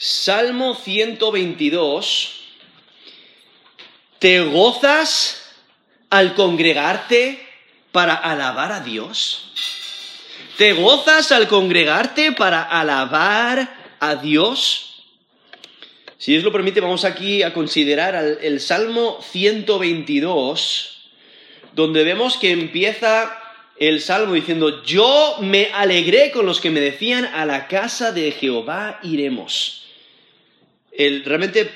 Salmo 122. ¿Te gozas al congregarte para alabar a Dios? ¿Te gozas al congregarte para alabar a Dios? Si Dios lo permite, vamos aquí a considerar el Salmo 122, donde vemos que empieza el Salmo diciendo, yo me alegré con los que me decían, a la casa de Jehová iremos. Realmente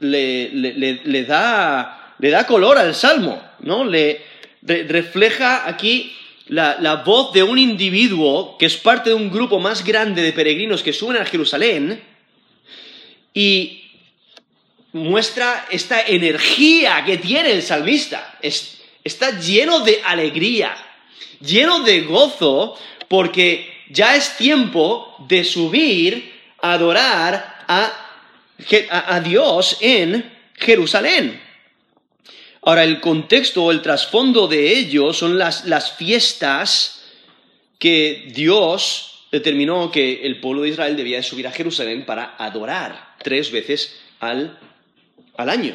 le, da, le da color al Salmo, ¿no? Le refleja aquí la, la, voz de un individuo que es parte de un grupo más grande de peregrinos que suben a Jerusalén y muestra esta energía que tiene el salmista. está lleno de alegría lleno de gozo, porque ya es tiempo de subir adorar a, Dios en Jerusalén. Ahora, el contexto o el trasfondo de ello son las, las fiestas que Dios determinó que el pueblo de Israel debía subir a Jerusalén para adorar tres veces al, año.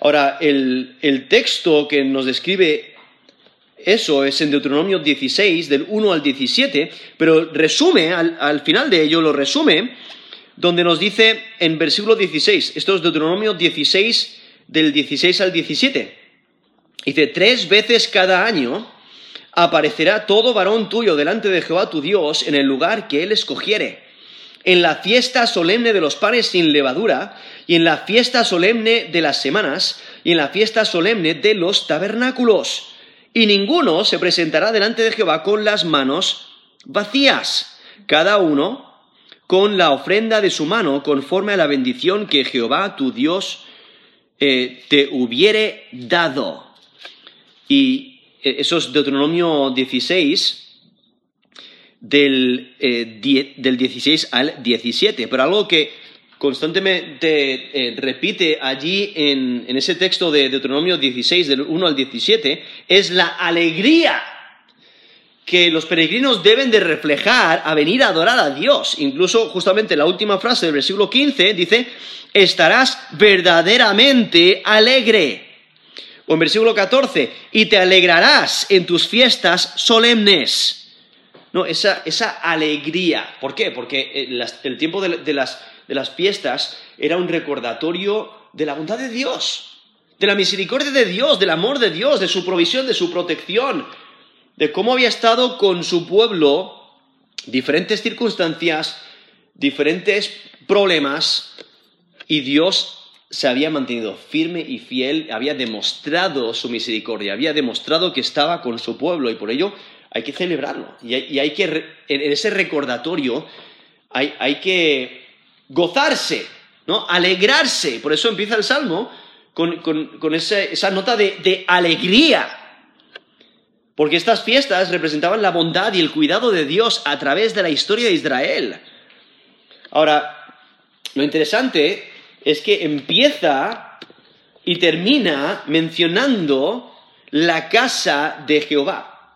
Ahora, el, el, texto que nos describe eso es en Deuteronomio 16, del 1 al 17, pero resume, al, final de ello lo resume, donde nos dice en versículo 16, esto es Deuteronomio 16, del 16 al 17, dice, tres veces cada año aparecerá todo varón tuyo delante de Jehová tu Dios en el lugar que él escogiere, en la fiesta solemne de los panes sin levadura, y en la fiesta solemne de las semanas, y en la fiesta solemne de los tabernáculos. Y ninguno se presentará delante de Jehová con las manos vacías, cada uno con la ofrenda de su mano, conforme a la bendición que Jehová tu Dios eh, te hubiere dado. Y eh, eso es Deuteronomio 16, del, eh, del 16 al 17. Pero algo que constantemente repite allí en, ese texto de Deuteronomio 16, del 1 al 17, es la alegría que los peregrinos deben de reflejar a venir a adorar a Dios. Incluso justamente la última frase del versículo 15 dice, estarás verdaderamente alegre. O en versículo 14, y te alegrarás en tus fiestas solemnes. No, esa, alegría. ¿Por qué? Porque eh, el tiempo de las de las fiestas era un recordatorio de la bondad de Dios, de la misericordia de Dios, del amor de Dios, de su provisión, de su protección, de cómo había estado con su pueblo diferentes circunstancias, diferentes problemas, y Dios se había mantenido firme y fiel, había demostrado su misericordia, había demostrado que estaba con su pueblo, y por ello hay que celebrarlo. Y hay, que, en ese recordatorio, hay, hay que gozarse, ¿no? Alegrarse. Por eso empieza el Salmo con, esa, nota de, alegría. Porque estas fiestas representaban la bondad y el cuidado de Dios a través de la historia de Israel. Ahora, lo interesante es que empieza y termina mencionando la casa de Jehová.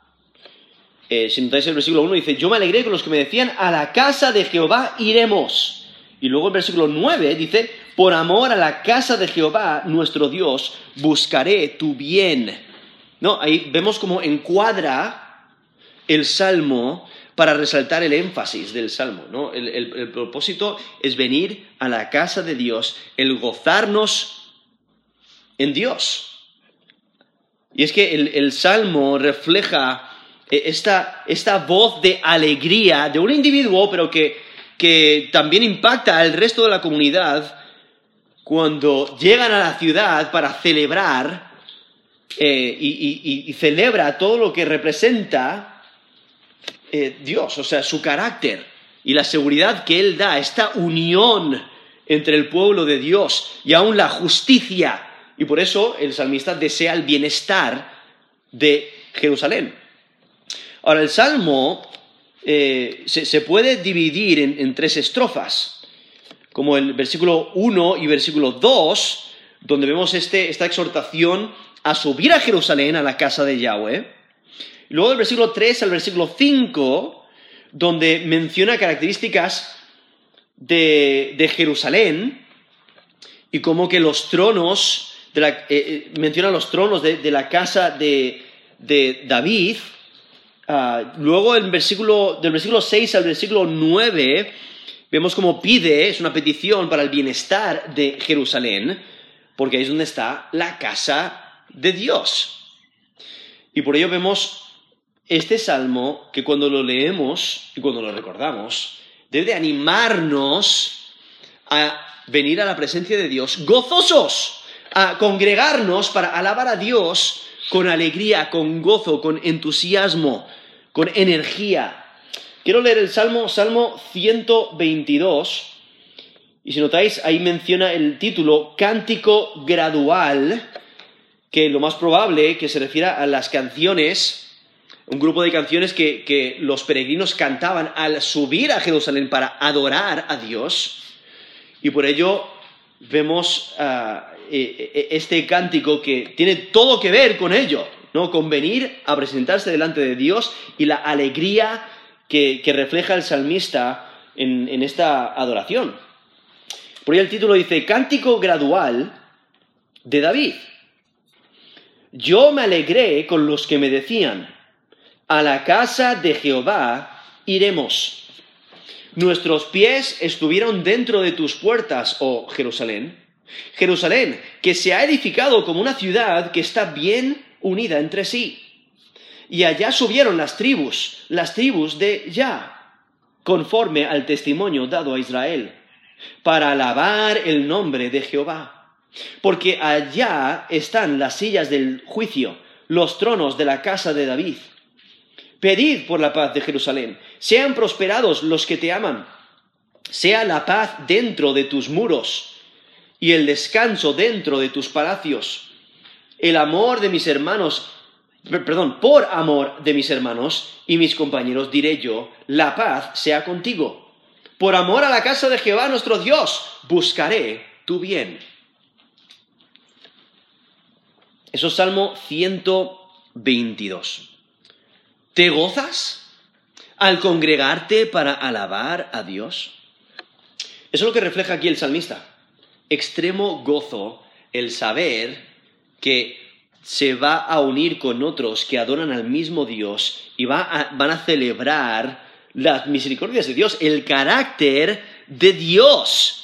Eh, si notáis el versículo 1 dice, yo me alegré con los que me decían, a la casa de Jehová iremos. Y luego el versículo 9 dice, por amor a la casa de Jehová, nuestro Dios, buscaré tu bien. ¿No? Ahí vemos cómo encuadra el salmo para resaltar el énfasis del salmo. ¿no? El, propósito es venir a la casa de Dios, el gozarnos en Dios. Y es que el, salmo refleja eh, esta, esta voz de alegría de un individuo, pero que que también impacta al resto de la comunidad cuando llegan a la ciudad para celebrar eh, y, celebra todo lo que representa eh, Dios, o sea, su carácter y la seguridad que Él da, esta unión entre el pueblo de Dios y aún la justicia. Y por eso el salmista desea el bienestar de Jerusalén. Ahora, el salmo eh, se, puede dividir en, tres estrofas, como el versículo 1 y versículo 2, donde vemos este, esta exhortación a subir a Jerusalén, a la casa de Yahweh. luego del versículo 3 al versículo 5, donde menciona características de, Jerusalén y como que los tronos, eh, eh, menciona los tronos de, la casa de, David. Ah, luego versículo, del versículo 6 al versículo 9 vemos como pide, es una petición para el bienestar de Jerusalén, porque ahí es donde está la casa de Dios. Y por ello vemos este salmo que cuando lo leemos y cuando lo recordamos, debe animarnos a venir a la presencia de Dios gozosos, a congregarnos para alabar a Dios con alegría, con gozo, con entusiasmo, con energía. Quiero leer el Salmo, Salmo 122, y si notáis, ahí menciona el título Cántico Gradual, que lo más probable que se refiera a las canciones un grupo de canciones que, los peregrinos cantaban al subir a Jerusalén para adorar a Dios. Y por ello vemos ah, e, e, este cántico que tiene todo que ver con ello, ¿no? Con venir a presentarse delante de Dios y la alegría que, refleja el salmista en, en, esta adoración. Por ello el título dice Cántico gradual de David. Yo me alegré con los que me decían, a la casa de Jehová iremos. Nuestros pies estuvieron dentro de tus puertas, oh Jerusalén. Jerusalén, que se ha edificado como una ciudad que está bien unida entre sí. Y allá subieron las tribus, las tribus de Ya, conforme al testimonio dado a Israel, para alabar el nombre de Jehová. Porque allá están las sillas del juicio, los tronos de la casa de David. Pedid por la paz de Jerusalén. Sean prosperados los que te aman. Sea la paz dentro de tus muros y el descanso dentro de tus palacios. El amor de mis hermanos, perdón, por amor de mis hermanos y mis compañeros diré yo, la paz sea contigo. Por amor a la casa de Jehová nuestro Dios, buscaré tu bien. Eso es Salmo 122. ¿Te gozas al congregarte para alabar a Dios? Eso es lo que refleja aquí el salmista. Extremo gozo el saber que se va a unir con otros que adoran al mismo Dios y van a celebrar las misericordias de Dios, el carácter de Dios.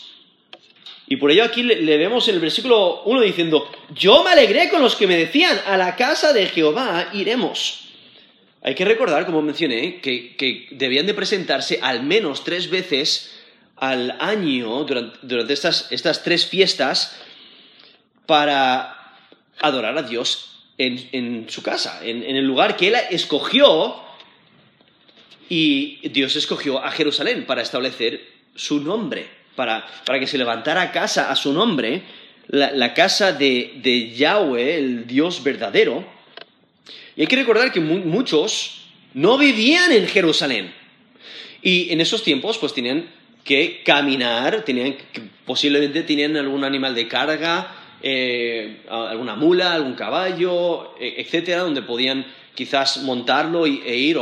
Y por ello aquí le, vemos en el versículo 1 diciendo, yo me alegré con los que me decían, a la casa de Jehová iremos. Hay que recordar, como mencioné, que, debían de presentarse al menos tres veces al año durante, estas, tres fiestas para adorar a Dios en, su casa, en, el lugar que Él escogió y Dios escogió a Jerusalén para establecer su nombre, para, que se levantara casa a su nombre, la, casa de Yahweh, el Dios verdadero, y hay que recordar que muchos no vivían en Jerusalén. Y en esos tiempos, pues tenían que caminar, tenían posiblemente tenían algún animal de carga, eh, alguna mula, algún caballo, e, etcétera, donde podían quizás montarlo e ir.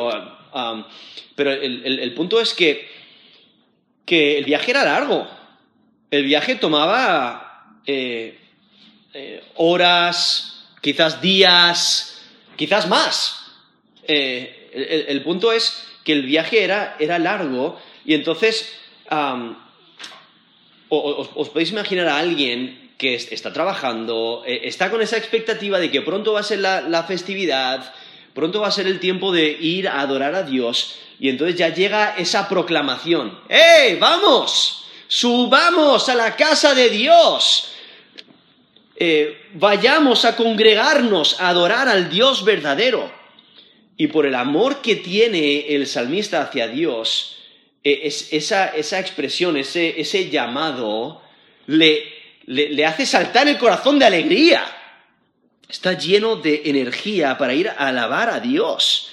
pero el, punto es que, que, el viaje era largo. El viaje tomaba eh, eh, horas, quizás días, quizás más. Eh, el, punto es que el viaje era, largo y entonces os, podéis imaginar a alguien que está trabajando, está con esa expectativa de que pronto va a ser la, festividad, pronto va a ser el tiempo de ir a adorar a Dios y entonces ya llega esa proclamación, ¡Eh, vamos! Subamos a la casa de Dios. Eh, vayamos a congregarnos a adorar al Dios verdadero. Y por el amor que tiene el salmista hacia Dios, eh, esa, expresión, ese, llamado, le, le, hace saltar el corazón de alegría. Está lleno de energía para ir a alabar a Dios.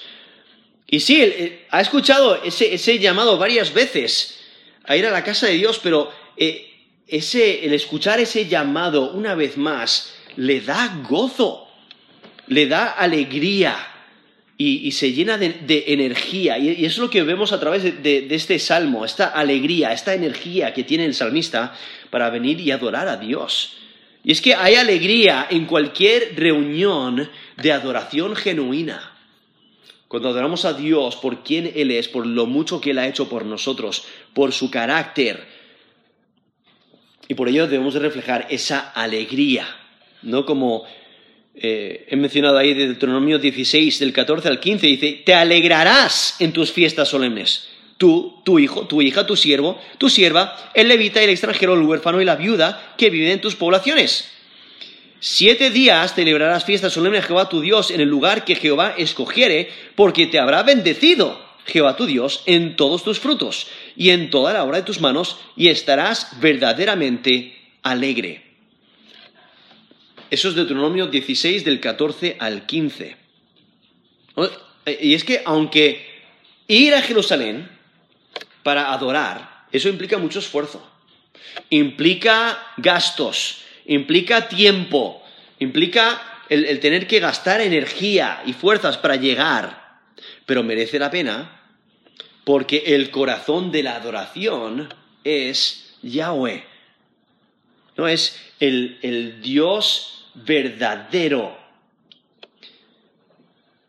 Y sí, ha escuchado ese, llamado varias veces a ir a la casa de Dios, pero eh, el escuchar ese llamado una vez más le da gozo, le da alegría. y, se llena de, energía. Y, es lo que vemos a través de, este salmo, esta alegría, esta energía que tiene el salmista para venir y adorar a Dios. Y es que hay alegría en cualquier reunión de adoración genuina. Cuando adoramos a Dios por quien Él es, por lo mucho que Él ha hecho por nosotros, por su carácter. Y por ello debemos de reflejar esa alegría, no como eh, he mencionado ahí de Deuteronomio 16, del 14 al 15, dice, te alegrarás en tus fiestas solemnes. Tú, tu hijo, tu hija, tu siervo, tu sierva, el levita, el extranjero, el huérfano y la viuda que viven en tus poblaciones. Siete días celebrarás fiestas solemnes a Jehová tu Dios en el lugar que Jehová escogiere, porque te habrá bendecido Jehová tu Dios en todos tus frutos y en toda la obra de tus manos, y estarás verdaderamente alegre. Eso es Deuteronomio 16 del 14 al 15. Y es que aunque ir a Jerusalén para adorar, eso implica mucho esfuerzo, implica gastos, implica tiempo, implica el, tener que gastar energía y fuerzas para llegar, pero merece la pena porque el corazón de la adoración es Yahweh. No es el, el Dios verdadero.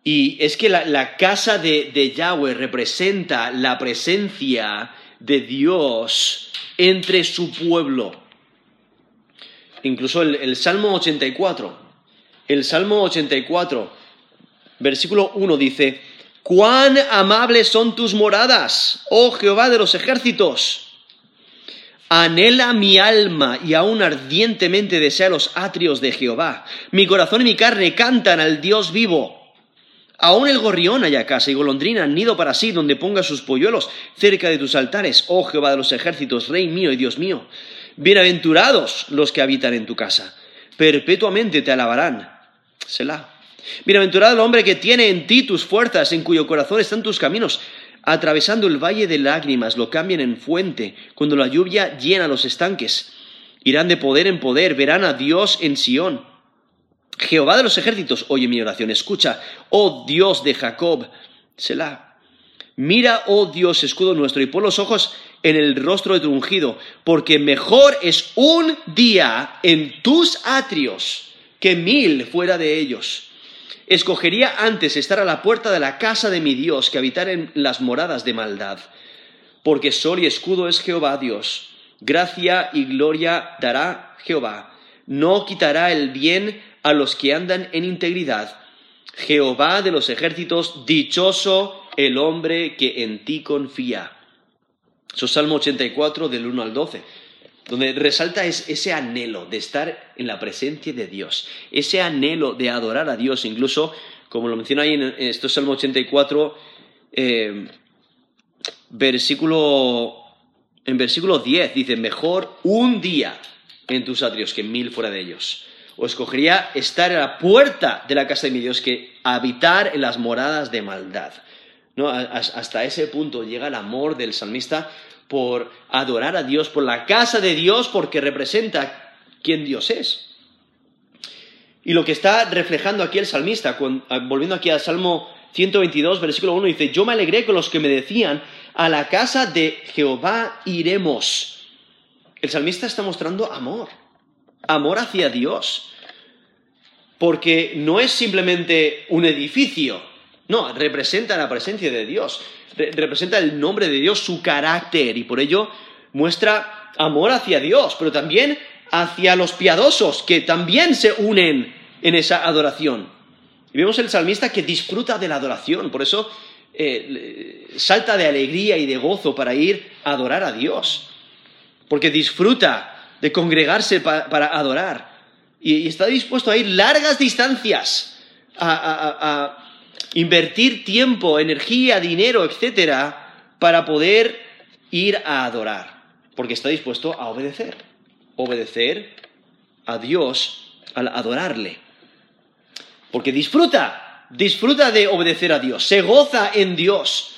Y es que la, casa de, Yahweh representa la presencia de Dios entre su pueblo. Incluso el, el Salmo 84, el Salmo 84, versículo 1 dice, cuán amables son tus moradas, oh Jehová de los ejércitos. Anhela mi alma y aún ardientemente desea los atrios de Jehová. Mi corazón y mi carne cantan al Dios vivo. Aún el gorrión haya casa y golondrina nido para sí donde ponga sus polluelos cerca de tus altares, oh Jehová de los ejércitos, Rey mío y Dios mío. Bienaventurados los que habitan en tu casa, perpetuamente te alabarán. Selah. Bienaventurado el hombre que tiene en ti tus fuerzas, en cuyo corazón están tus caminos atravesando el valle de lágrimas, lo cambian en fuente, cuando la lluvia llena los estanques. Irán de poder en poder, verán a Dios en Sión. Jehová de los ejércitos, oye mi oración, escucha, oh Dios de Jacob, Selah. Mira, oh Dios, escudo nuestro, y pon los ojos en el rostro de tu ungido, porque mejor es un día en tus atrios que mil fuera de ellos. Escogería antes estar a la puerta de la casa de mi Dios que habitar en las moradas de maldad. Porque sol y escudo es Jehová Dios. Gracia y gloria dará Jehová. No quitará el bien a los que andan en integridad. Jehová de los ejércitos, dichoso el hombre que en ti confía. Eso es Salmo 84 del 1 al 12 donde resalta ese anhelo de estar en la presencia de Dios, ese anhelo de adorar a Dios, incluso, como lo menciona ahí en, esto Salmo 84, eh, versículo, en versículo 10, dice, mejor un día en tus atrios que mil fuera de ellos. O escogería estar a la puerta de la casa de mi Dios que habitar en las moradas de maldad. ¿No? Hasta ese punto llega el amor del salmista por adorar a Dios, por la casa de Dios, porque representa quién Dios es. Y lo que está reflejando aquí el salmista, volviendo aquí al Salmo 122, versículo 1, dice, yo me alegré con los que me decían, a la casa de Jehová iremos. El salmista está mostrando amor, amor hacia Dios, porque no es simplemente un edificio, no, representa la presencia de Dios representa el nombre de Dios, su carácter, y por ello muestra amor hacia Dios, pero también hacia los piadosos, que también se unen en esa adoración. Y vemos el salmista que disfruta de la adoración, por eso eh, salta de alegría y de gozo para ir a adorar a Dios, porque disfruta de congregarse para adorar y, está dispuesto a ir largas distancias a invertir tiempo, energía, dinero, etcétera, para poder ir a adorar, porque está dispuesto a obedecer, obedecer a Dios al adorarle, porque disfruta, disfruta de obedecer a Dios, se goza en Dios.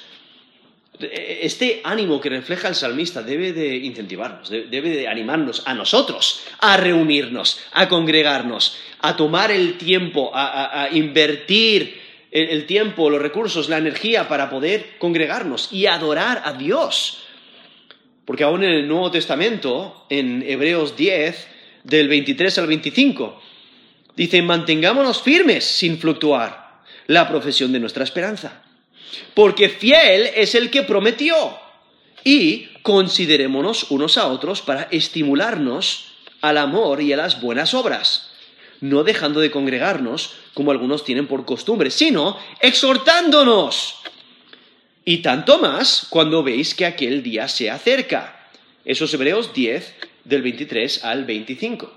Este ánimo que refleja el salmista debe de incentivarnos, debe de animarnos a nosotros a reunirnos, a congregarnos, a tomar el tiempo, a, a invertir el, tiempo, los recursos, la energía para poder congregarnos y adorar a Dios. Porque aún en el Nuevo Testamento, en Hebreos 10, del 23 al 25, dice, mantengámonos firmes sin fluctuar la profesión de nuestra esperanza. Porque fiel es el que prometió. Y considerémonos unos a otros para estimularnos al amor y a las buenas obras, no dejando de congregarnos como algunos tienen por costumbre, sino exhortándonos. Y tanto más cuando veis que aquel día se acerca. Esos Hebreos 10, del 23 al 25,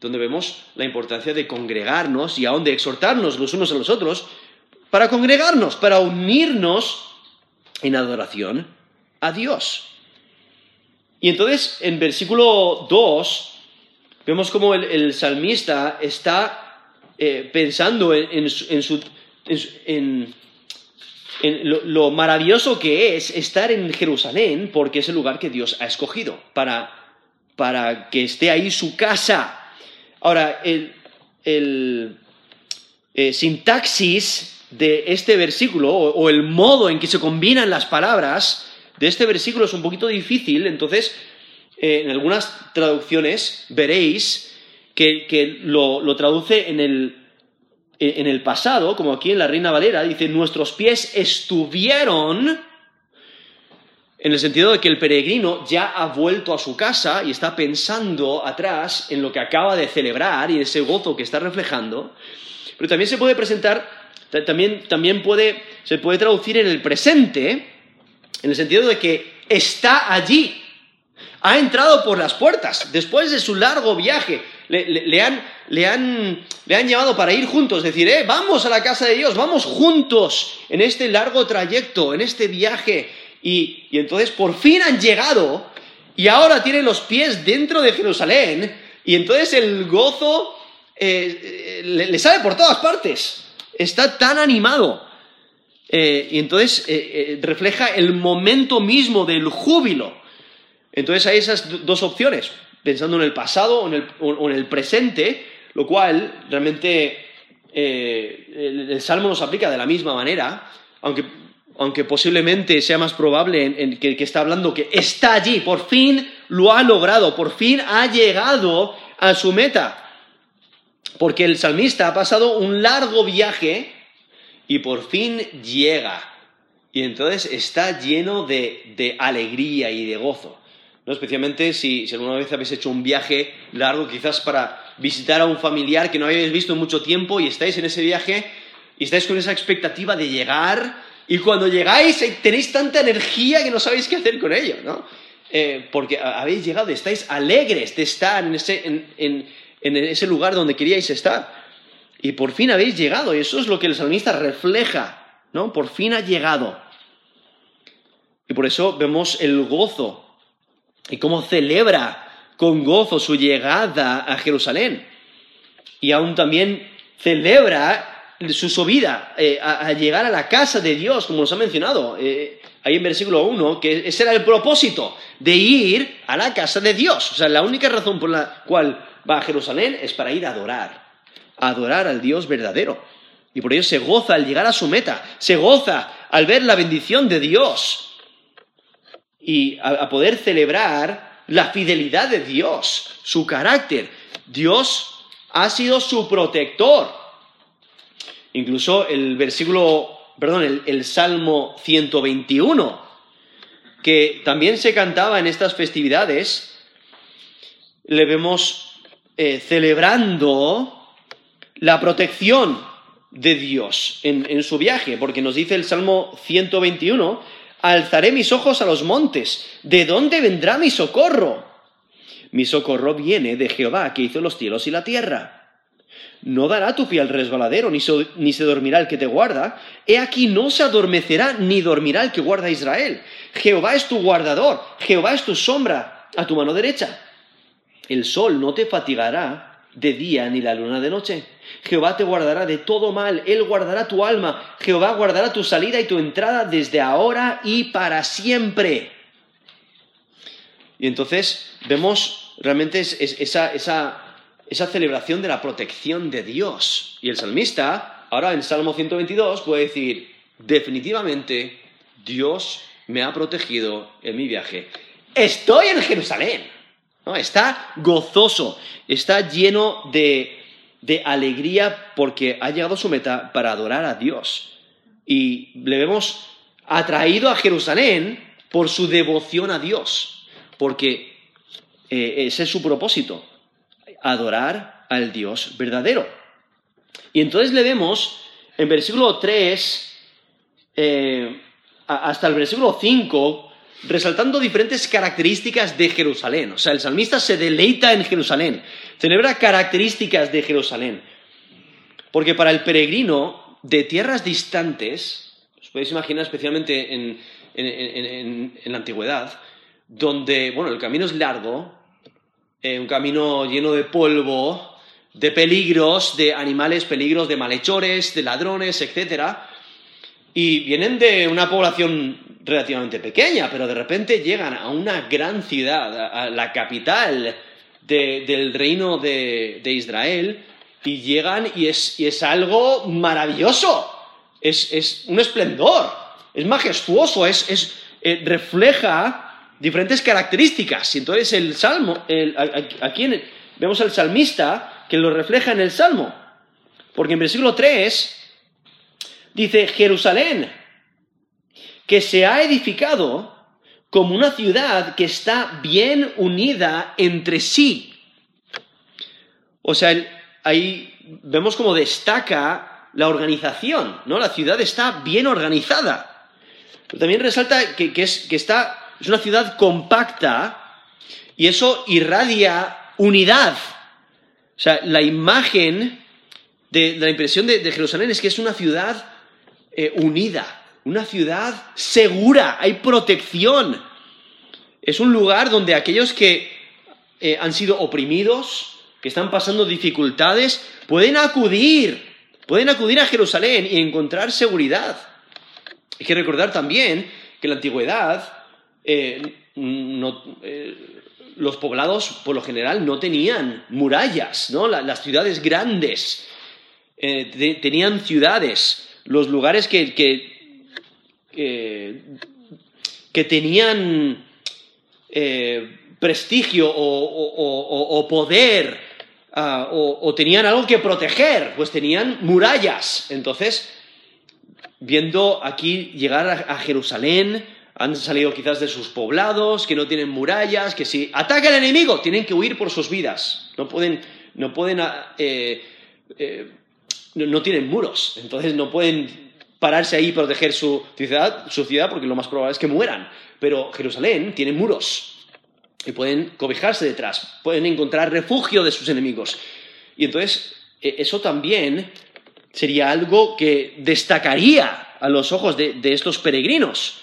donde vemos la importancia de congregarnos y aún de exhortarnos los unos a los otros para congregarnos, para unirnos en adoración a Dios. Y entonces en versículo 2 vemos como el, salmista está eh, pensando en, su, en, lo, maravilloso que es estar en Jerusalén, porque es el lugar que Dios ha escogido para, para que esté ahí su casa. Ahora, el, eh, sintaxis de este versículo, o el modo en que se combinan las palabras de este versículo es un poquito difícil, entonces eh, en algunas traducciones veréis que, lo, traduce en el, en el pasado, como aquí en la Reina Valera, dice, nuestros pies estuvieron, en el sentido de que el peregrino ya ha vuelto a su casa y está pensando atrás en lo que acaba de celebrar y ese gozo que está reflejando, pero también se puede presentar, también, también puede, se puede traducir en el presente, en el sentido de que está allí, ha entrado por las puertas después de su largo viaje. Le, han, llevado para ir juntos, decir, eh, vamos a la casa de Dios, vamos juntos en este largo trayecto, en este viaje. Y, entonces por fin han llegado y ahora tienen los pies dentro de Jerusalén y entonces el gozo eh, le, sale por todas partes. Está tan animado. Eh, y entonces eh, refleja el momento mismo del júbilo. Entonces hay esas dos opciones, pensando en el pasado o en el, presente, lo cual realmente eh, el, Salmo nos aplica de la misma manera, aunque, posiblemente sea más probable que está hablando que está allí, por fin lo ha logrado, por fin ha llegado a su meta. Porque el salmista ha pasado un largo viaje y por fin llega. Y entonces está lleno de alegría y de gozo. Especialmente si, alguna vez habéis hecho un viaje largo, quizás para visitar a un familiar que no habéis visto en mucho tiempo y estáis en ese viaje y estáis con esa expectativa de llegar y cuando llegáis eh, tenéis tanta energía que no sabéis qué hacer con ello, ¿no? Eh, porque habéis llegado estáis alegres de estar en ese, en ese lugar donde queríais estar. Y por fin habéis llegado, y eso es lo que el salmista refleja, ¿no? Por fin ha llegado. Y por eso vemos el gozo y cómo celebra con gozo su llegada a Jerusalén. Y aún también celebra su subida eh, a, llegar a la casa de Dios, como nos ha mencionado eh, ahí en versículo 1, que ese era el propósito de ir a la casa de Dios. O sea, la única razón por la cual va a Jerusalén es para ir a adorar, a adorar al Dios verdadero. Y por ello se goza al llegar a su meta, se goza al ver la bendición de Dios y a, poder celebrar la fidelidad de Dios, su carácter. Dios ha sido su protector. Incluso el versículo, perdón, el, Salmo 121, que también se cantaba en estas festividades, le vemos eh, celebrando la protección de Dios en, en, su viaje, porque nos dice el Salmo 121 Alzaré mis ojos a los montes. ¿De dónde vendrá mi socorro? Mi socorro viene de Jehová, que hizo los cielos y la tierra. No dará tu pie al resbaladero, ni se, dormirá el que te guarda. He aquí no se adormecerá, ni dormirá el que guarda a Israel. Jehová es tu guardador, Jehová es tu sombra a tu mano derecha. El sol no te fatigará de día ni la luna de noche. Jehová te guardará de todo mal, Él guardará tu alma, Jehová guardará tu salida y tu entrada desde ahora y para siempre. Y entonces vemos realmente esa, esa, celebración de la protección de Dios. Y el salmista ahora en Salmo 122 puede decir, definitivamente Dios me ha protegido en mi viaje. Estoy en Jerusalén. Está gozoso, está lleno de, de alegría porque ha llegado a su meta para adorar a Dios. Y le vemos atraído a Jerusalén por su devoción a Dios, porque eh, ese es su propósito, adorar al Dios verdadero. Y entonces le vemos en versículo 3 eh, hasta el versículo 5 resaltando diferentes características de Jerusalén. O sea, el salmista se deleita en Jerusalén, celebra características de Jerusalén. Porque para el peregrino de tierras distantes, os podéis imaginar especialmente en, en, la antigüedad, donde, bueno, el camino es largo, eh, un camino lleno de polvo, de peligros, de animales, peligros de malhechores, de ladrones, etc. Y vienen de una población relativamente pequeña, pero de repente llegan a una gran ciudad, a la capital del reino de, Israel, y llegan y es, es algo maravilloso, es, es un esplendor es majestuoso, es, eh, refleja diferentes características. Y entonces el salmo, aquí vemos al salmista que lo refleja en el salmo. Porque en versículo 3 dice, Jerusalén, que se ha edificado como una ciudad que está bien unida entre sí. O sea, ahí vemos cómo destaca la organización, ¿no? La ciudad está bien organizada. También resalta que, es, que está, es una ciudad compacta y eso irradia unidad. O sea, la imagen de, la impresión de, Jerusalén es que es una ciudad eh, unida, una ciudad segura, hay protección. Es un lugar donde aquellos que eh, han sido oprimidos, que están pasando dificultades, pueden acudir, pueden acudir a Jerusalén y encontrar seguridad. Hay que recordar también que en la antigüedad eh, eh, los poblados por lo general no tenían murallas, ¿no? las ciudades grandes tenían ciudades, los lugares que, tenían prestigio o, poder ah, o tenían algo que proteger, pues tenían murallas. Entonces, viendo aquí llegar a, Jerusalén, han salido quizás de sus poblados, que no tienen murallas, que si ataca el enemigo, tienen que huir por sus vidas. No pueden, no pueden, ah, eh, eh, no, tienen muros, entonces no pueden pararse ahí y proteger su ciudad, porque lo más probable es que mueran. Pero Jerusalén tiene muros y pueden cobijarse detrás, pueden encontrar refugio de sus enemigos. Y entonces e, eso también sería algo que destacaría a los ojos de, estos peregrinos,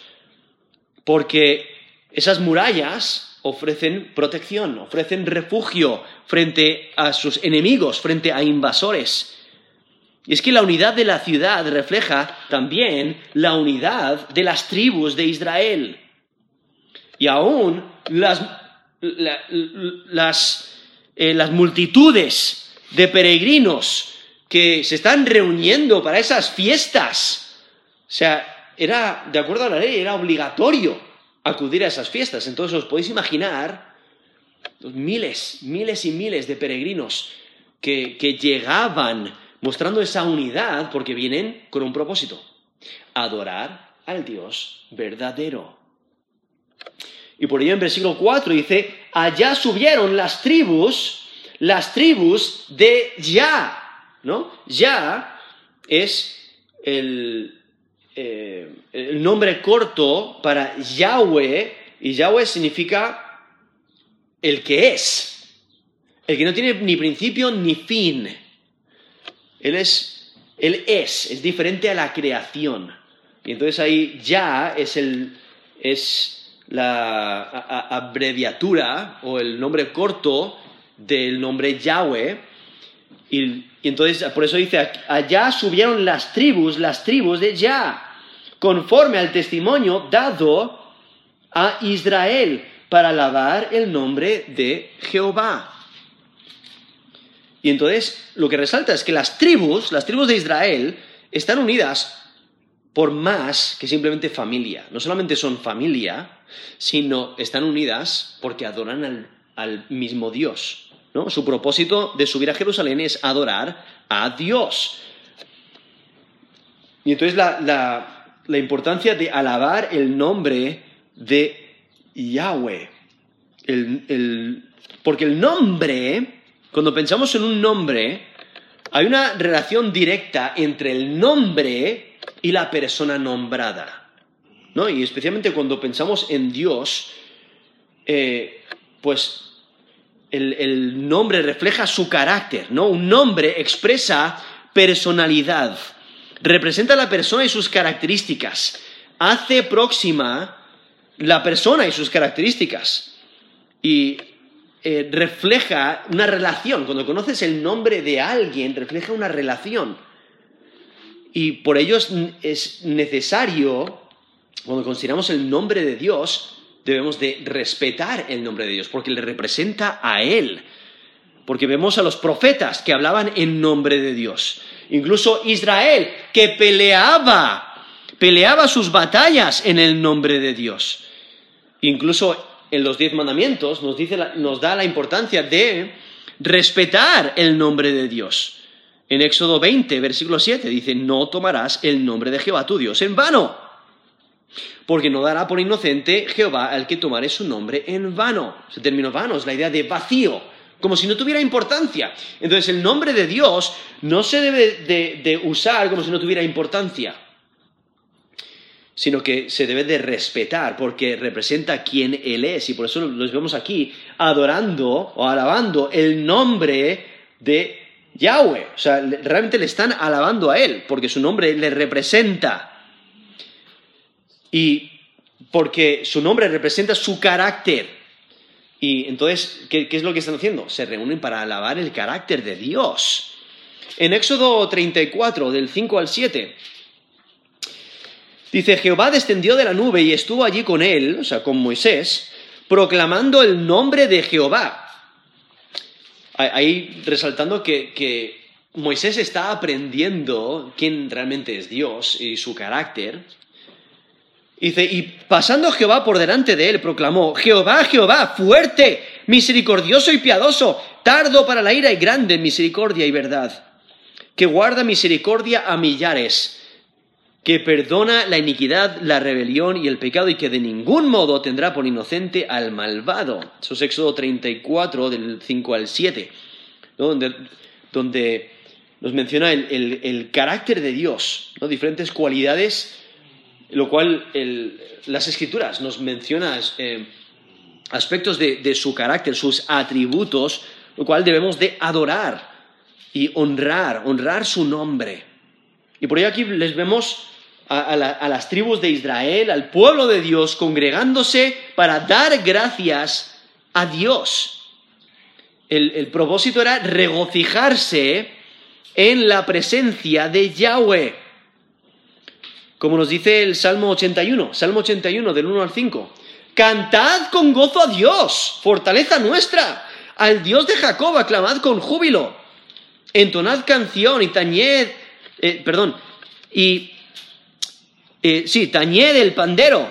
porque esas murallas ofrecen protección, ofrecen refugio frente a sus enemigos, frente a invasores. Y es que la unidad de la ciudad refleja también la unidad de las tribus de Israel. Y aún las, eh, las multitudes de peregrinos que se están reuniendo para esas fiestas. O sea, era, de acuerdo a la ley, era obligatorio acudir a esas fiestas. Entonces os podéis imaginar los miles, miles y miles de peregrinos que, que llegaban mostrando esa unidad porque vienen con un propósito, adorar al Dios verdadero. Y por ello en versículo 4 dice, allá subieron las tribus, las tribus de Ya, ¿no? Ya es eh, el, nombre corto para Yahweh, y Yahweh significa el que es, el que no tiene ni principio ni fin. Él es, él es, es diferente a la creación. Y entonces ahí ya es, el, es la abreviatura o el nombre corto del nombre Yahweh. Y y entonces, por eso dice, allá subieron las tribus, las tribus de Ya, conforme al testimonio dado a Israel para alabar el nombre de Jehová. Y entonces lo que resalta es que las tribus, las tribus de Israel, están unidas por más que simplemente familia. No solamente son familia, sino están unidas porque adoran al, mismo Dios. ¿no? Su propósito de subir a Jerusalén es adorar a Dios. Y entonces la, importancia de alabar el nombre de Yahweh. porque el nombre, cuando pensamos en un nombre, hay una relación directa entre el nombre y la persona nombrada. ¿no? Y especialmente cuando pensamos en Dios, eh, pues el, nombre refleja su carácter, ¿no? Un nombre expresa personalidad, representa a la persona y sus características, hace próxima la persona y sus características. Y eh, refleja una relación. Cuando conoces el nombre de alguien, refleja una relación. Y por ello es necesario cuando consideramos el nombre de Dios, debemos de respetar el nombre de Dios, porque le representa a Él. Porque vemos a los profetas que hablaban en nombre de Dios. Incluso Israel, que peleaba, peleaba sus batallas en el nombre de Dios. Incluso en los diez mandamientos nos, dice, nos da la importancia de respetar el nombre de Dios. En Éxodo 20, versículo 7, dice, no tomarás el nombre de Jehová tu Dios en vano porque no dará por inocente Jehová al que tomare su nombre en vano. Ese término vano es la idea de vacío, como si no tuviera importancia. Entonces el nombre de Dios no se debe de, usar como si no tuviera importancia, sino que se debe de respetar porque representa quién Él es. Y por eso los vemos aquí adorando o alabando el nombre de Yahweh. O sea, realmente le están alabando a Él porque su nombre le representa. Y porque su nombre representa su carácter. Y entonces, ¿qué, es lo que están haciendo? Se reúnen para alabar el carácter de Dios. En Éxodo 34, del 5 al 7, dice, Jehová descendió de la nube y estuvo allí con él, o sea, con Moisés, proclamando el nombre de Jehová. Ahí resaltando que, que Moisés está aprendiendo quién realmente es Dios y su carácter, Dice, y pasando Jehová por delante de él, proclamó, Jehová, Jehová, fuerte, misericordioso y piadoso, tardo para la ira y grande en misericordia y verdad, que guarda misericordia a millares, que perdona la iniquidad, la rebelión y el pecado, y que de ningún modo tendrá por inocente al malvado. Eso es Éxodo 34, del 5 al 7, donde, donde, nos menciona el, el carácter de Dios, ¿no? diferentes cualidades lo cual las escrituras nos mencionan eh, aspectos de, su carácter, sus atributos, lo cual debemos de adorar y honrar, honrar su nombre. Y por ello aquí les vemos a, las tribus de Israel, al pueblo de Dios, congregándose para dar gracias a Dios. el propósito era regocijarse en la presencia de Yahweh. Como nos dice el Salmo 81, Salmo 81 del 1 al 5. Cantad con gozo a Dios, fortaleza nuestra. Al Dios de Jacob aclamad con júbilo. Entonad canción y tañed, eh, perdón, y eh, sí, tañed el pandero,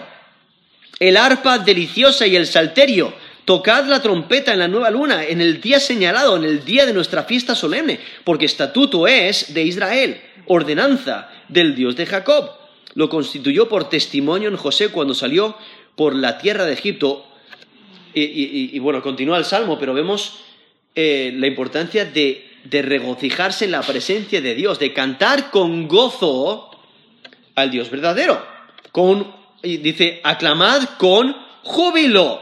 el arpa deliciosa y el salterio. Tocad la trompeta en la nueva luna, en el día señalado, en el día de nuestra fiesta solemne, porque estatuto es de Israel, ordenanza del Dios de Jacob lo constituyó por testimonio en José cuando salió por la tierra de Egipto. Y, bueno, continúa el Salmo, pero vemos eh, la importancia de, regocijarse en la presencia de Dios, de cantar con gozo al Dios verdadero. Con, dice, aclamad con júbilo.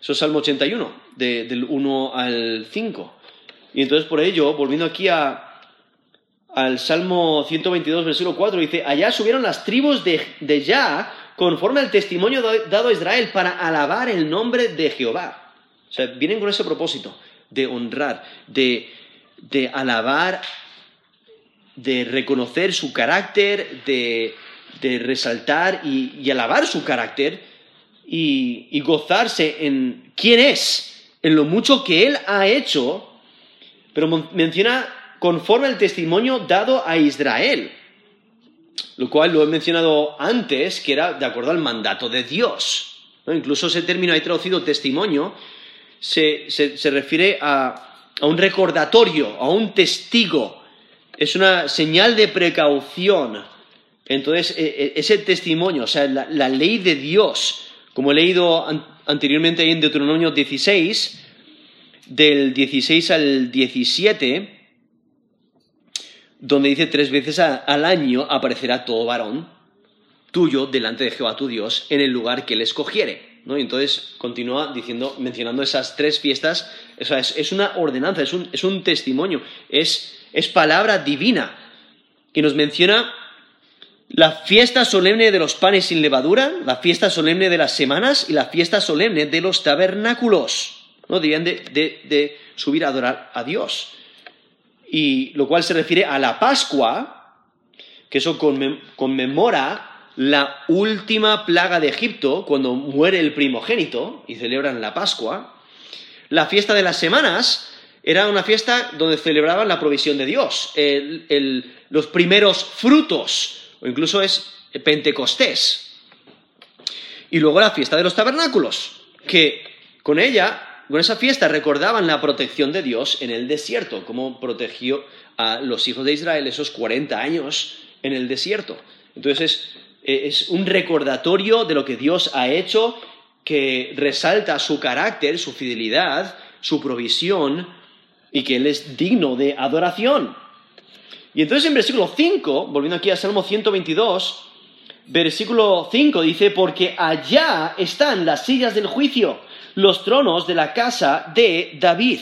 Eso es Salmo 81, del 1 al 5. Y entonces por ello, volviendo aquí a, al Salmo 122, versículo 4, dice, allá subieron las tribus de, de Ya conforme al testimonio dado a Israel para alabar el nombre de Jehová. O sea, vienen con ese propósito de honrar, de, de alabar, de reconocer su carácter, de, de resaltar y, alabar su carácter y, gozarse en quién es, en lo mucho que Él ha hecho pero menciona conforme al testimonio dado a Israel, lo cual lo he mencionado antes, que era de acuerdo al mandato de Dios. Incluso ese término ahí traducido testimonio se, refiere a, un recordatorio, a un testigo. Es una señal de precaución. Entonces, e, e, ese testimonio, o sea, la, ley de Dios, como he leído anteriormente ahí en Deuteronomio 16, del 16 al 17, donde dice tres veces al año aparecerá todo varón tuyo delante de Jehová tu Dios en el lugar que él escogiere. ¿no? Y entonces continúa diciendo, mencionando esas tres fiestas, es, una ordenanza, es un, es un testimonio, es, es palabra divina. que nos menciona la fiesta solemne de los panes sin levadura, la fiesta solemne de las semanas y la fiesta solemne de los tabernáculos. ¿no? Debían de, subir a adorar a Dios. Y lo cual se refiere a la Pascua, que eso conmemora la última plaga de Egipto, cuando muere el primogénito y celebran la Pascua. La fiesta de las semanas era una fiesta donde celebraban la provisión de Dios, los primeros frutos, o incluso es Pentecostés. Y luego la fiesta de los tabernáculos, que con ella, con esa fiesta, recordaban la protección de Dios en el desierto, cómo protegió a los hijos de Israel esos 40 años en el desierto. Entonces es un recordatorio de lo que Dios ha hecho que resalta su carácter, su fidelidad, su provisión y que Él es digno de adoración. Y entonces en versículo 5, volviendo aquí a Salmo 122, versículo 5 dice, porque allá están las sillas del juicio, los tronos de la casa de David.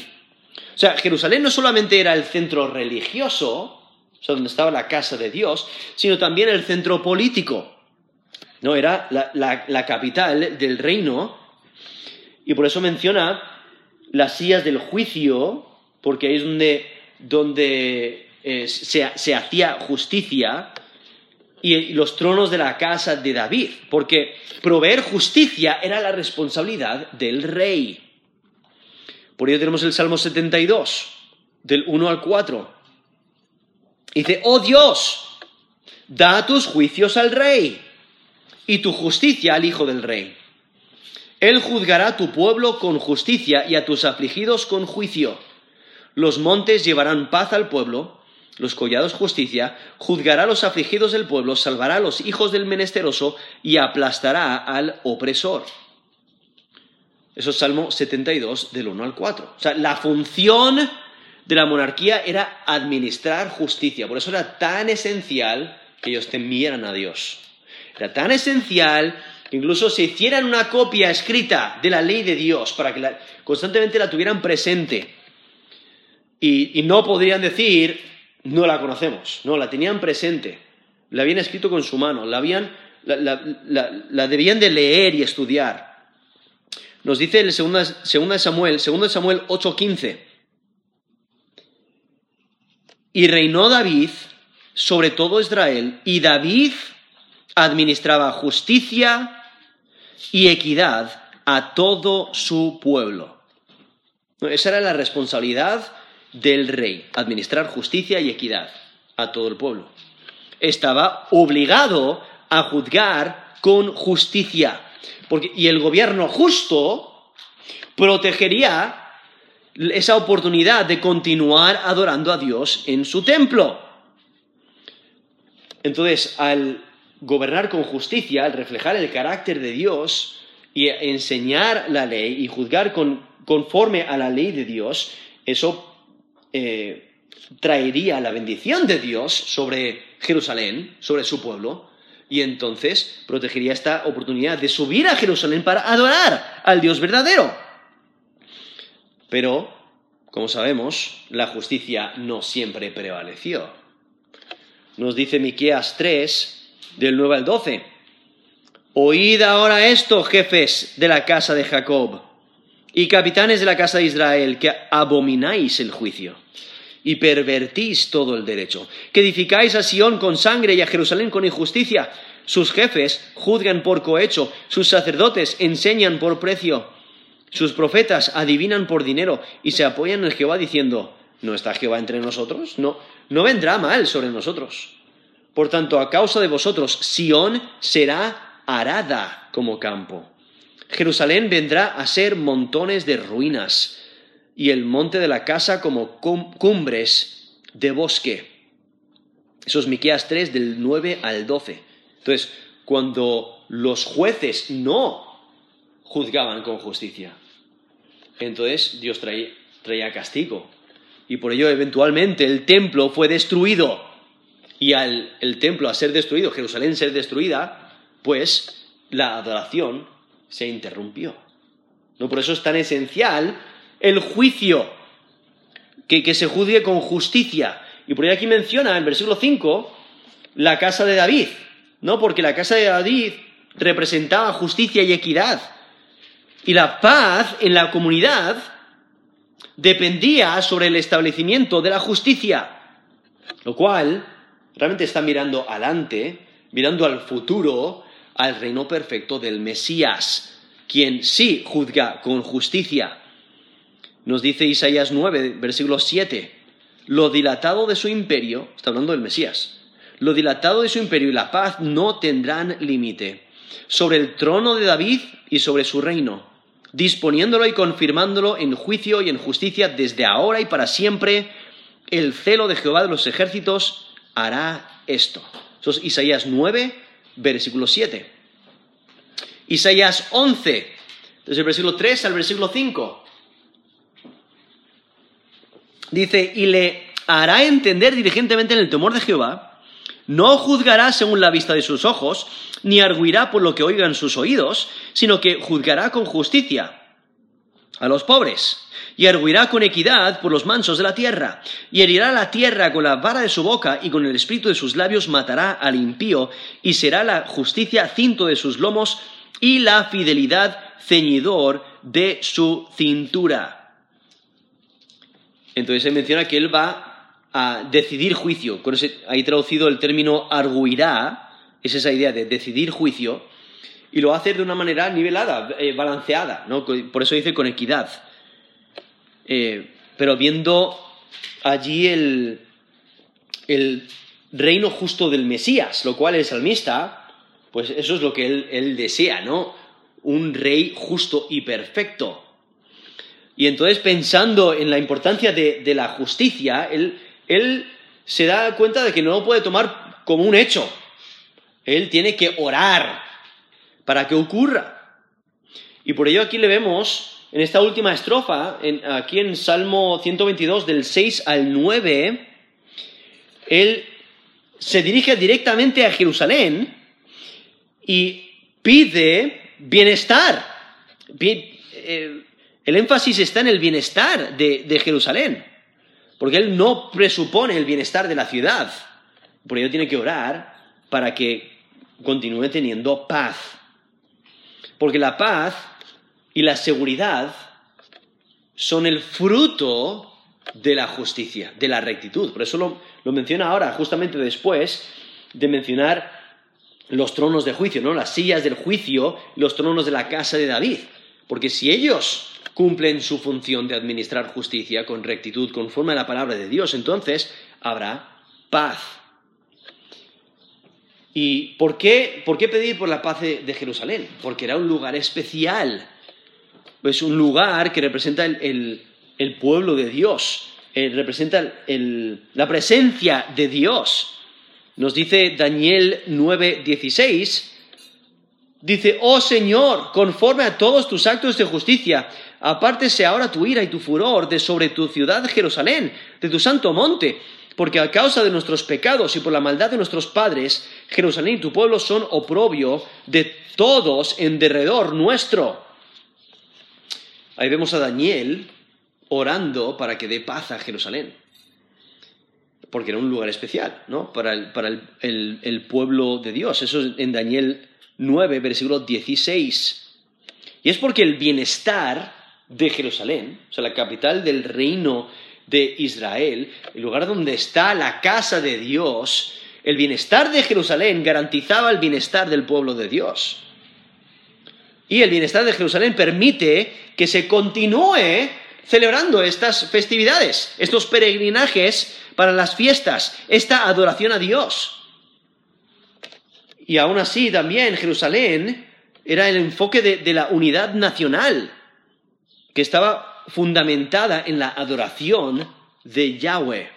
O sea, Jerusalén no solamente era el centro religioso, o sea, donde estaba la casa de Dios, sino también el centro político. No, era la, capital del reino, y por eso menciona las sillas del juicio, porque ahí es donde, donde eh, se, hacía justicia, y los tronos de la casa de David, porque proveer justicia era la responsabilidad del rey. Por ello tenemos el Salmo 72, del 1 al 4. Dice, oh Dios, da tus juicios al rey y tu justicia al hijo del rey. Él juzgará a tu pueblo con justicia y a tus afligidos con juicio. Los montes llevarán paz al pueblo, los collados justicia, juzgará a los afligidos del pueblo, salvará a los hijos del menesteroso y aplastará al opresor. Eso es Salmo 72 del 1 al 4. O sea, la función de la monarquía era administrar justicia. Por eso era tan esencial que ellos temieran a Dios. Era tan esencial que incluso se hicieran una copia escrita de la ley de Dios para que constantemente la tuvieran presente. Y, no podrían decir, no la conocemos, no, la tenían presente, la habían escrito con su mano, la, habían, la, debían de leer y estudiar. Nos dice el 2 Samuel, 2 Samuel 8:15, y reinó David sobre todo Israel, y David administraba justicia y equidad a todo su pueblo. Esa era la responsabilidad del rey, administrar justicia y equidad a todo el pueblo. Estaba obligado a juzgar con justicia, y el gobierno justo protegería esa oportunidad de continuar adorando a Dios en su templo. Entonces, al gobernar con justicia, al reflejar el carácter de Dios y enseñar la ley y juzgar conforme a la ley de Dios, eso eh, traería la bendición de Dios sobre Jerusalén, sobre su pueblo, y entonces protegería esta oportunidad de subir a Jerusalén para adorar al Dios verdadero. Pero, como sabemos, la justicia no siempre prevaleció. Nos dice Miqueas 3, del 9 al 12. Oíd ahora esto, jefes de la casa de Jacob y capitanes de la casa de Israel, que abomináis el juicio y pervertís todo el derecho, que edificáis a Sión con sangre y a Jerusalén con injusticia. Sus jefes juzgan por cohecho, sus sacerdotes enseñan por precio, sus profetas adivinan por dinero y se apoyan en Jehová diciendo, ¿No está Jehová entre nosotros? No, no vendrá mal sobre nosotros. Por tanto, a causa de vosotros, Sión será arada como campo. Jerusalén vendrá a ser montones de ruinas y el monte de la casa como cumbres de bosque. Eso es Miqueas 3 del 9 al 12. Entonces, cuando los jueces no juzgaban con justicia, entonces Dios traía, traía castigo. Y por ello, eventualmente, el templo fue destruido. Y al el templo a ser destruido, Jerusalén ser destruida, pues la adoración se interrumpió. ¿No? Por eso es tan esencial el juicio, que, que se juzgue con justicia. Y por ello aquí menciona en versículo 5 la casa de David, ¿no? Porque la casa de David representaba justicia y equidad. Y la paz en la comunidad dependía sobre el establecimiento de la justicia, lo cual realmente está mirando adelante, mirando al futuro, al reino perfecto del Mesías, quien sí juzga con justicia. Nos dice Isaías 9, versículo 7, lo dilatado de su imperio, está hablando del Mesías, lo dilatado de su imperio y la paz no tendrán límite sobre el trono de David y sobre su reino, disponiéndolo y confirmándolo en juicio y en justicia desde ahora y para siempre. El celo de Jehová de los ejércitos hará esto. Eso es Isaías 9, versículo 7. Isaías 11, desde el versículo 3 al versículo 5. Dice, y le hará entender diligentemente en el temor de Jehová, no juzgará según la vista de sus ojos, ni arguirá por lo que oigan sus oídos, sino que juzgará con justicia a los pobres, y arguirá con equidad por los mansos de la tierra, y herirá la tierra con la vara de su boca, y con el espíritu de sus labios matará al impío, y será la justicia cinto de sus lomos, y la fidelidad ceñidor de su cintura. Entonces se menciona que él va a decidir juicio. Con ese, ahí traducido el término arguirá, es esa idea de decidir juicio, y lo hace de una manera nivelada, eh, balanceada, ¿no? por eso dice con equidad. Eh, pero viendo allí el, el, reino justo del Mesías, lo cual el salmista, pues eso es lo que él, él desea, ¿no? Un rey justo y perfecto. Y entonces pensando en la importancia de, la justicia, él, él se da cuenta de que no lo puede tomar como un hecho. Él tiene que orar para que ocurra. Y por ello aquí le vemos en esta última estrofa, aquí en Salmo 122 del 6 al 9, él se dirige directamente a Jerusalén y pide bienestar. Eh, el énfasis está en el bienestar de, Jerusalén, porque él no presupone el bienestar de la ciudad. Por ello tiene que orar para que continúe teniendo paz. Porque la paz y la seguridad son el fruto de la justicia, de la rectitud. Por eso lo, menciona ahora, justamente después de mencionar los tronos de juicio, ¿no? Las sillas del juicio, los tronos de la casa de David. Porque si ellos cumplen su función de administrar justicia con rectitud conforme a la palabra de Dios, entonces habrá paz. ¿Y por qué, por qué pedir por la paz de, Jerusalén? Porque era un lugar especial. Es un lugar que representa el, pueblo de Dios, eh, representa la presencia de Dios. Nos dice Daniel 9:16, dice, oh Señor, conforme a todos tus actos de justicia, apártese ahora tu ira y tu furor de sobre tu ciudad Jerusalén, de tu santo monte, porque a causa de nuestros pecados y por la maldad de nuestros padres, Jerusalén y tu pueblo son oprobio de todos en derredor nuestro. Ahí vemos a Daniel orando para que dé paz a Jerusalén, porque era un lugar especial, ¿no? Para el, el pueblo de Dios. Eso es en Daniel 9, versículo 16. Y es porque el bienestar de Jerusalén, o sea, la capital del reino de Israel, el lugar donde está la casa de Dios, el bienestar de Jerusalén garantizaba el bienestar del pueblo de Dios. Y el bienestar de Jerusalén permite que se continúe celebrando estas festividades, estos peregrinajes para las fiestas, esta adoración a Dios. Y aún así también Jerusalén era el enfoque de, la unidad nacional, que estaba fundamentada en la adoración de Yahweh.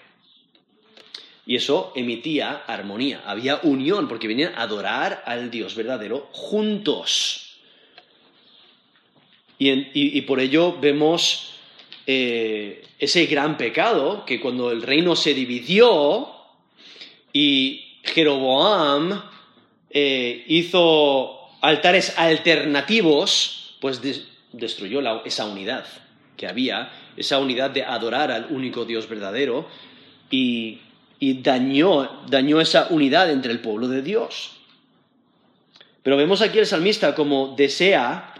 Y eso emitía armonía, había unión, porque venían a adorar al Dios verdadero juntos. Y, por ello vemos eh, ese gran pecado, que cuando el reino se dividió y Jeroboam eh, hizo altares alternativos, pues destruyó esa unidad que había, esa unidad de adorar al único Dios verdadero y, dañó, dañó esa unidad entre el pueblo de Dios. Pero vemos aquí el salmista como desea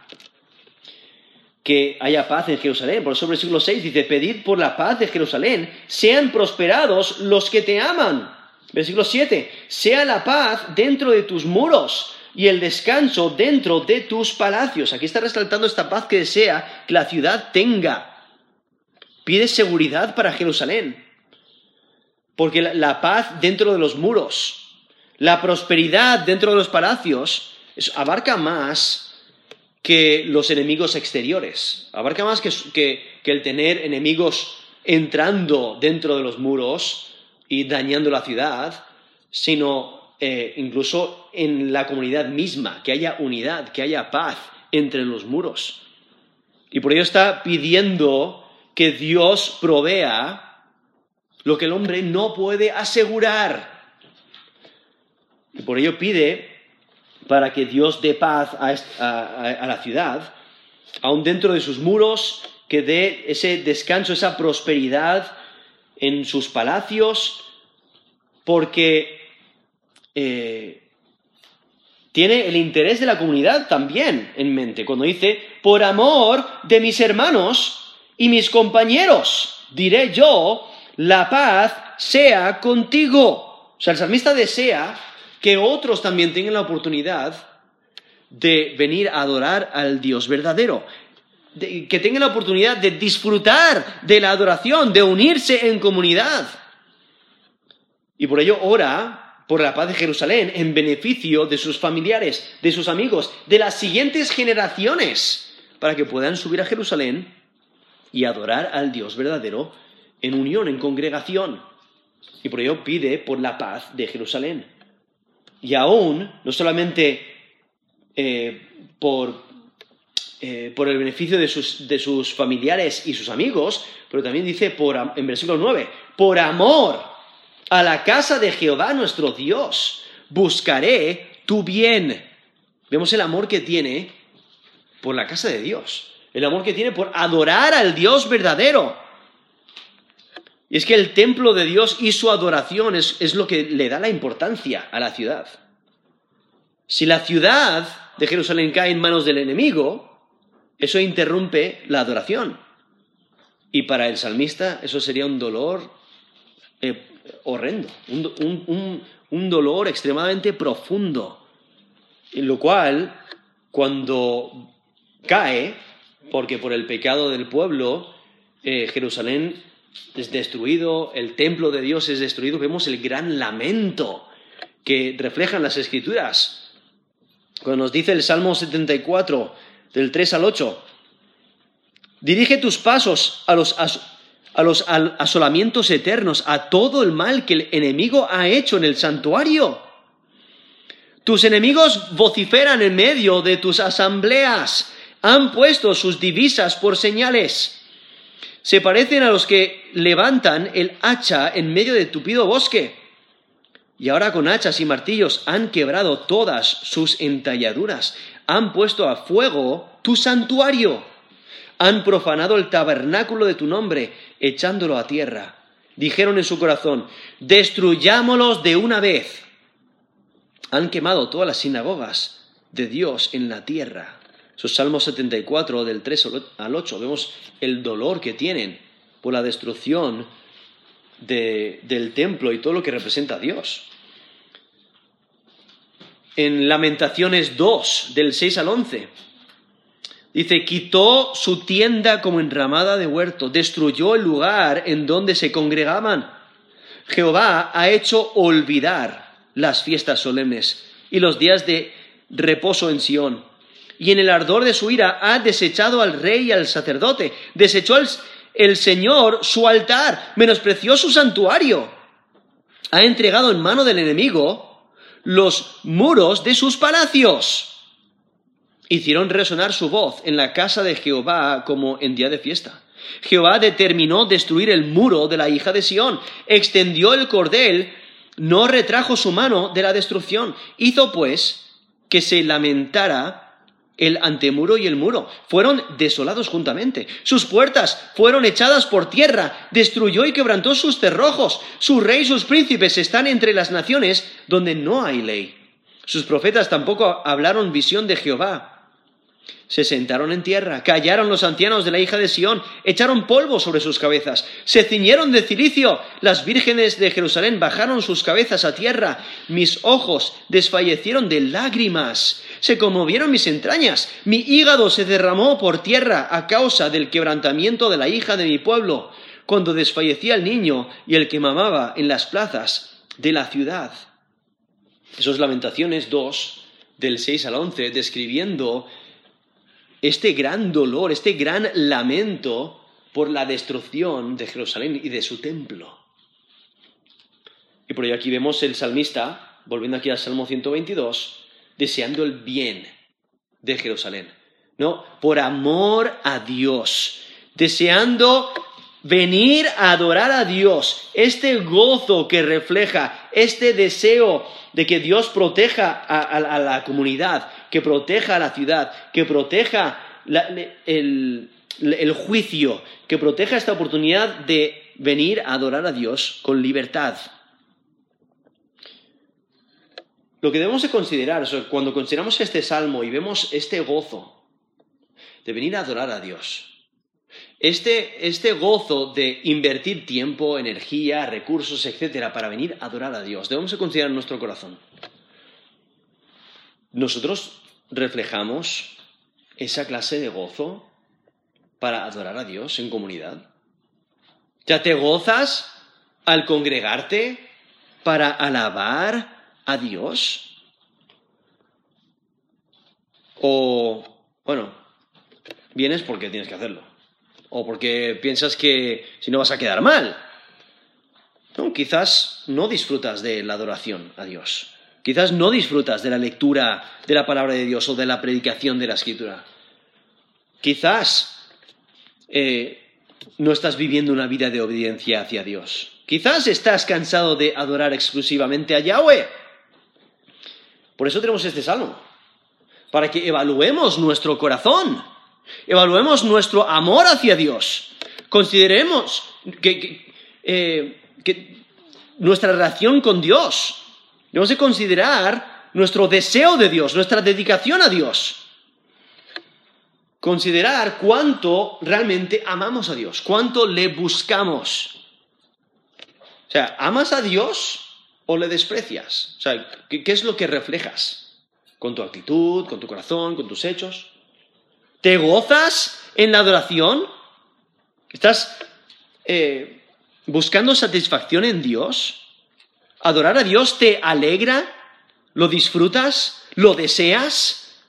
que haya paz en Jerusalén. Por eso versículo 6 dice, pedid por la paz de Jerusalén, sean prosperados los que te aman. Versículo 7, sea la paz dentro de tus muros y el descanso dentro de tus palacios. Aquí está resaltando esta paz que desea que la ciudad tenga. Pide seguridad para Jerusalén. Porque la, paz dentro de los muros, la prosperidad dentro de los palacios, abarca más que los enemigos exteriores. Abarca más que, el tener enemigos entrando dentro de los muros y dañando la ciudad, sino eh, incluso en la comunidad misma, que haya unidad, que haya paz entre los muros. Y por ello está pidiendo que Dios provea lo que el hombre no puede asegurar. Y por ello pide para que Dios dé paz a, la ciudad, aun dentro de sus muros, que dé ese descanso, esa prosperidad en sus palacios, porque eh, tiene el interés de la comunidad también en mente, cuando dice, por amor de mis hermanos y mis compañeros, diré yo, la paz sea contigo. O sea, el salmista desea que otros también tengan la oportunidad de venir a adorar al Dios verdadero, que tengan la oportunidad de disfrutar de la adoración, de unirse en comunidad. Y por ello ora por la paz de Jerusalén en beneficio de sus familiares, de sus amigos, de las siguientes generaciones, para que puedan subir a Jerusalén y adorar al Dios verdadero en unión, en congregación. Y por ello pide por la paz de Jerusalén y aún, no solamente eh, por, eh, por, el beneficio de sus, de sus, familiares y sus amigos, pero también dice por, en versículo 9, por amor a la casa de Jehová nuestro Dios, buscaré tu bien. Vemos el amor que tiene por la casa de Dios, el amor que tiene por adorar al Dios verdadero. Y es que el templo de Dios y su adoración es, lo que le da la importancia a la ciudad. Si la ciudad de Jerusalén cae en manos del enemigo, eso interrumpe la adoración. Y para el salmista eso sería un dolor eh, horrendo, un, dolor extremadamente profundo. En lo cual, cuando cae, porque por el pecado del pueblo, eh, Jerusalén es destruido, el templo de Dios es destruido, vemos el gran lamento que reflejan las escrituras. Cuando nos dice el Salmo 74, del 3 al 8, dirige tus pasos a los, a los asolamientos eternos, a todo el mal que el enemigo ha hecho en el santuario. Tus enemigos vociferan en medio de tus asambleas, han puesto sus divisas por señales se parecen a los que levantan el hacha en medio de tupido bosque. Y ahora con hachas y martillos han quebrado todas sus entalladuras, han puesto a fuego tu santuario, han profanado el tabernáculo de tu nombre, echándolo a tierra. Dijeron en su corazón, destruyámoslos de una vez. Han quemado todas las sinagogas de Dios en la tierra. Su Salmo 74, del 3 al 8, vemos el dolor que tienen por la destrucción del templo y todo lo que representa a Dios. En Lamentaciones 2, del 6 al 11, Dice, quitó su tienda como enramada de huerto, destruyó el lugar en donde se congregaban. Jehová ha hecho olvidar las fiestas solemnes y los días de reposo en Sión. Y en el ardor de su ira ha desechado al rey y al sacerdote, desechó el, el Señor su altar, menospreció su santuario, ha entregado en mano del enemigo los muros de sus palacios hicieron resonar su voz en la casa de Jehová como en día de fiesta. Jehová determinó destruir el muro de la hija de Sión, extendió el cordel, no retrajo su mano de la destrucción. Hizo pues que se lamentara el antemuro y el muro. Fueron desolados juntamente. Sus puertas fueron echadas por tierra. Destruyó y quebrantó sus cerrojos. Su rey y sus príncipes están entre las naciones donde no hay ley. Sus profetas tampoco hablaron visión de Jehová se sentaron en tierra, callaron los ancianos de la hija de Sión, echaron polvo sobre sus cabezas, se ciñeron de cilicio, las vírgenes de Jerusalén bajaron sus cabezas a tierra, mis ojos desfallecieron de lágrimas, se conmovieron mis entrañas, mi hígado se derramó por tierra a causa del quebrantamiento de la hija de mi pueblo, cuando desfallecía el niño y el que mamaba en las plazas de la ciudad. Esos lamentaciones 2, del 6 al 11, describiendo este gran dolor, este gran lamento por la destrucción de Jerusalén y de su templo. Y por ello aquí vemos el salmista, volviendo aquí al Salmo 122, deseando el bien de Jerusalén. ¿No? Por amor a Dios, deseando venir a adorar a Dios, este gozo que refleja, este deseo de que Dios proteja a, la comunidad, que proteja a la ciudad, que proteja el, juicio, que proteja esta oportunidad de venir a adorar a Dios con libertad. Lo que debemos de considerar, cuando consideramos este salmo y vemos este gozo de venir a adorar a Dios, este, este, gozo de invertir tiempo, energía, recursos, etcétera, para venir a adorar a Dios, debemos de considerar nuestro corazón. Nosotros reflejamos esa clase de gozo para adorar a Dios en comunidad. ¿Ya te gozas al congregarte para alabar a Dios? O, bueno, vienes porque tienes que hacerlo. O porque piensas que si no vas a quedar mal. No, quizás no disfrutas de la adoración a Dios. Quizás no disfrutas de la lectura de la palabra de Dios o de la predicación de la escritura. Quizás eh, no estás viviendo una vida de obediencia hacia Dios. Quizás estás cansado de adorar exclusivamente a Yahweh. Por eso tenemos este salmo, para que evaluemos nuestro corazón, evaluemos nuestro amor hacia Dios, consideremos que, eh, que nuestra relación con Dios Debemos de considerar nuestro deseo de Dios, nuestra dedicación a Dios. Considerar cuánto realmente amamos a Dios, cuánto le buscamos. O sea, ¿amas a Dios o le desprecias? O sea, ¿qué, es lo que reflejas? ¿Con tu actitud, con tu corazón, con tus hechos? ¿Te gozas en la adoración? ¿Estás eh, buscando satisfacción en Dios? ¿Adorar a Dios te alegra? ¿Lo disfrutas? ¿Lo deseas?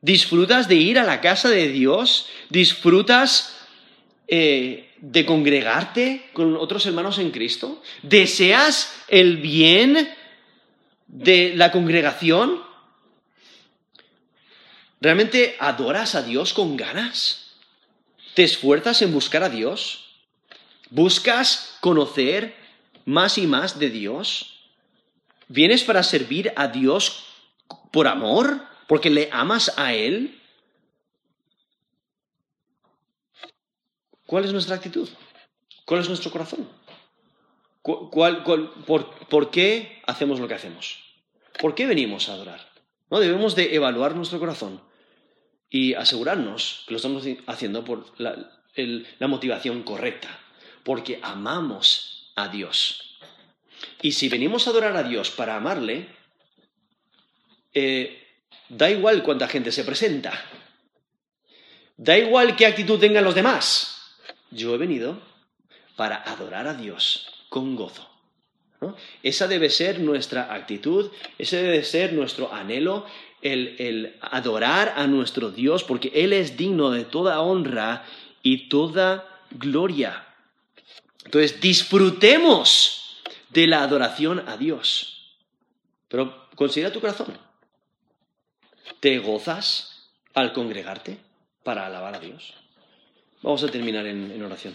¿Disfrutas de ir a la casa de Dios? ¿Disfrutas eh, de congregarte con otros hermanos en Cristo? ¿Deseas el bien de la congregación? ¿Realmente adoras a Dios con ganas? ¿Te esfuerzas en buscar a Dios? ¿Buscas conocer más y más de Dios? ¿Vienes para servir a Dios por amor? ¿Porque le amas a Él? ¿Cuál es nuestra actitud? ¿Cuál es nuestro corazón? por, qué hacemos lo que hacemos? ¿Por qué venimos a adorar? ¿No? Debemos de evaluar nuestro corazón y asegurarnos que lo estamos haciendo por la motivación correcta, porque amamos a Dios. Y si venimos a adorar a Dios para amarle, eh, da igual cuánta gente se presenta. Da igual qué actitud tengan los demás. Yo he venido para adorar a Dios con gozo. Esa debe ser nuestra actitud, ese debe ser nuestro anhelo, el, el, adorar a nuestro Dios, porque Él es digno de toda honra y toda gloria. Entonces, disfrutemos de la adoración a Dios. Pero considera tu corazón. ¿Te gozas al congregarte para alabar a Dios? Vamos a terminar en, en oración.